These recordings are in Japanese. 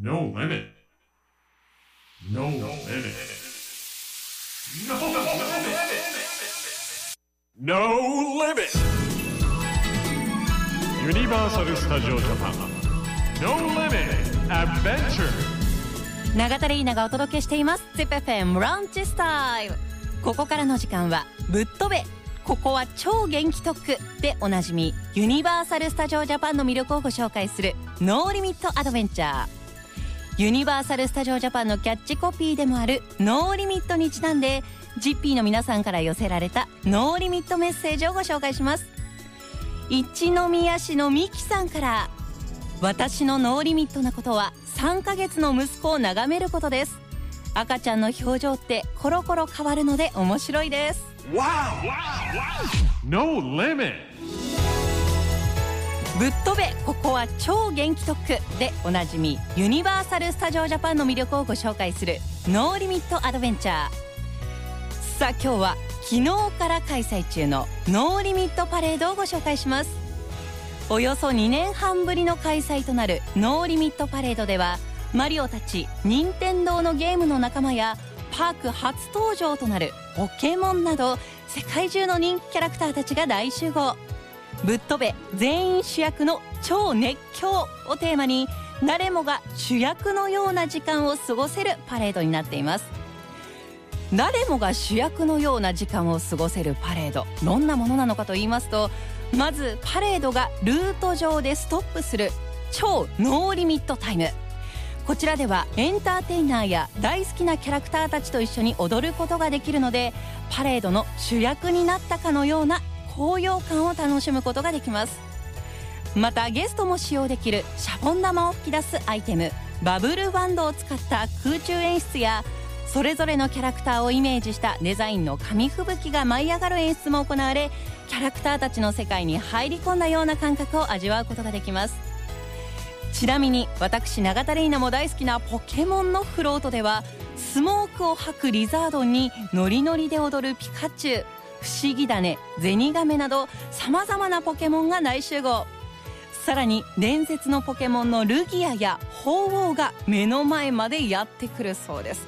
No limit. No limit. No limit. No limit. ユニバーサル・スタジオ・ジャパン No Limit Adventure 永田玲奈がお届けしています ZIPFM ランチスタイルここからの時間はぶっ飛べここは超元気特区でおなじみユニバーサル・スタジオ・ジャパンの魅力をご紹介するNo Limit Adventure ユニバーサル・スタジオ・ジャパンのキャッチコピーでもある No Limit にちなんでジッピーの皆さんから寄せられた No Limit メッセージをご紹介します。一宮市のミキさんから私の No Limit なことは3ヶ月の息子を眺めることです。赤ちゃんの表情ってコロコロ変わるので面白いです。No Limit. ぶっ飛べここは超元気特区でおなじみユニバーサル・スタジオ・ジャパンの魅力をご紹介する No Limit Adventure。さあ今日は昨日から開催中の No Limit パレードをご紹介します。およそ2年半ぶりの開催となる No Limit パレードではマリオたち任天堂のゲームの仲間やパーク初登場となるポケモンなど世界中の人気キャラクターたちが大集合。ぶっ飛べ全員主役の超熱狂をテーマに誰もが主役のような時間を過ごせるパレードになっています。誰もが主役のような時間を過ごせるパレードどんなものなのかと言いますとまずパレードがルート上でストップする超 No Limit タイム。こちらではエンターテイナーや大好きなキャラクターたちと一緒に踊ることができるのでパレードの主役になったかのような高揚感を楽しむことができます。またゲストも使用できるシャボン玉を吹き出すアイテムバブルバンドを使った空中演出やそれぞれのキャラクターをイメージしたデザインの紙吹雪が舞い上がる演出も行われキャラクターたちの世界に入り込んだような感覚を味わうことができます。ちなみに私永田玲奈も大好きなポケモンのフロートではスモークを吐くリザードンにノリノリで踊るピカチュウ。不思議だねゼニガメなどさまざまなポケモンが大集合。さらに伝説のポケモンのルギアや鳳凰が目の前までやってくるそうです。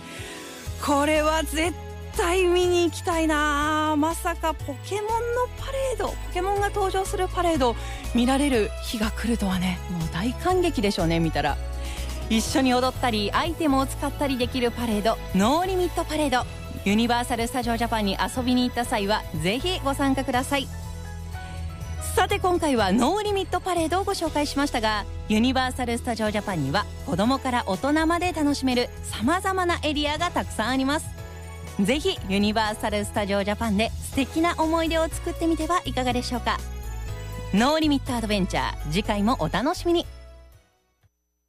これは絶対見に行きたいな。まさかポケモンのパレードポケモンが登場するパレード見られる日が来るとはねもう大感激でしょうね見たら。一緒に踊ったりアイテムを使ったりできるパレードノーリミットパレード。ユニバーサル・スタジオ・ジャパンに遊びに行った際はぜひご参加ください。さて今回はノーリミットパレードをご紹介しましたがユニバーサル・スタジオ・ジャパンには子供から大人まで楽しめるさまざまなエリアがたくさんあります。ぜひユニバーサル・スタジオ・ジャパンで素敵な思い出を作ってみてはいかがでしょうか。ノーリミットアドベンチャー次回もお楽しみに。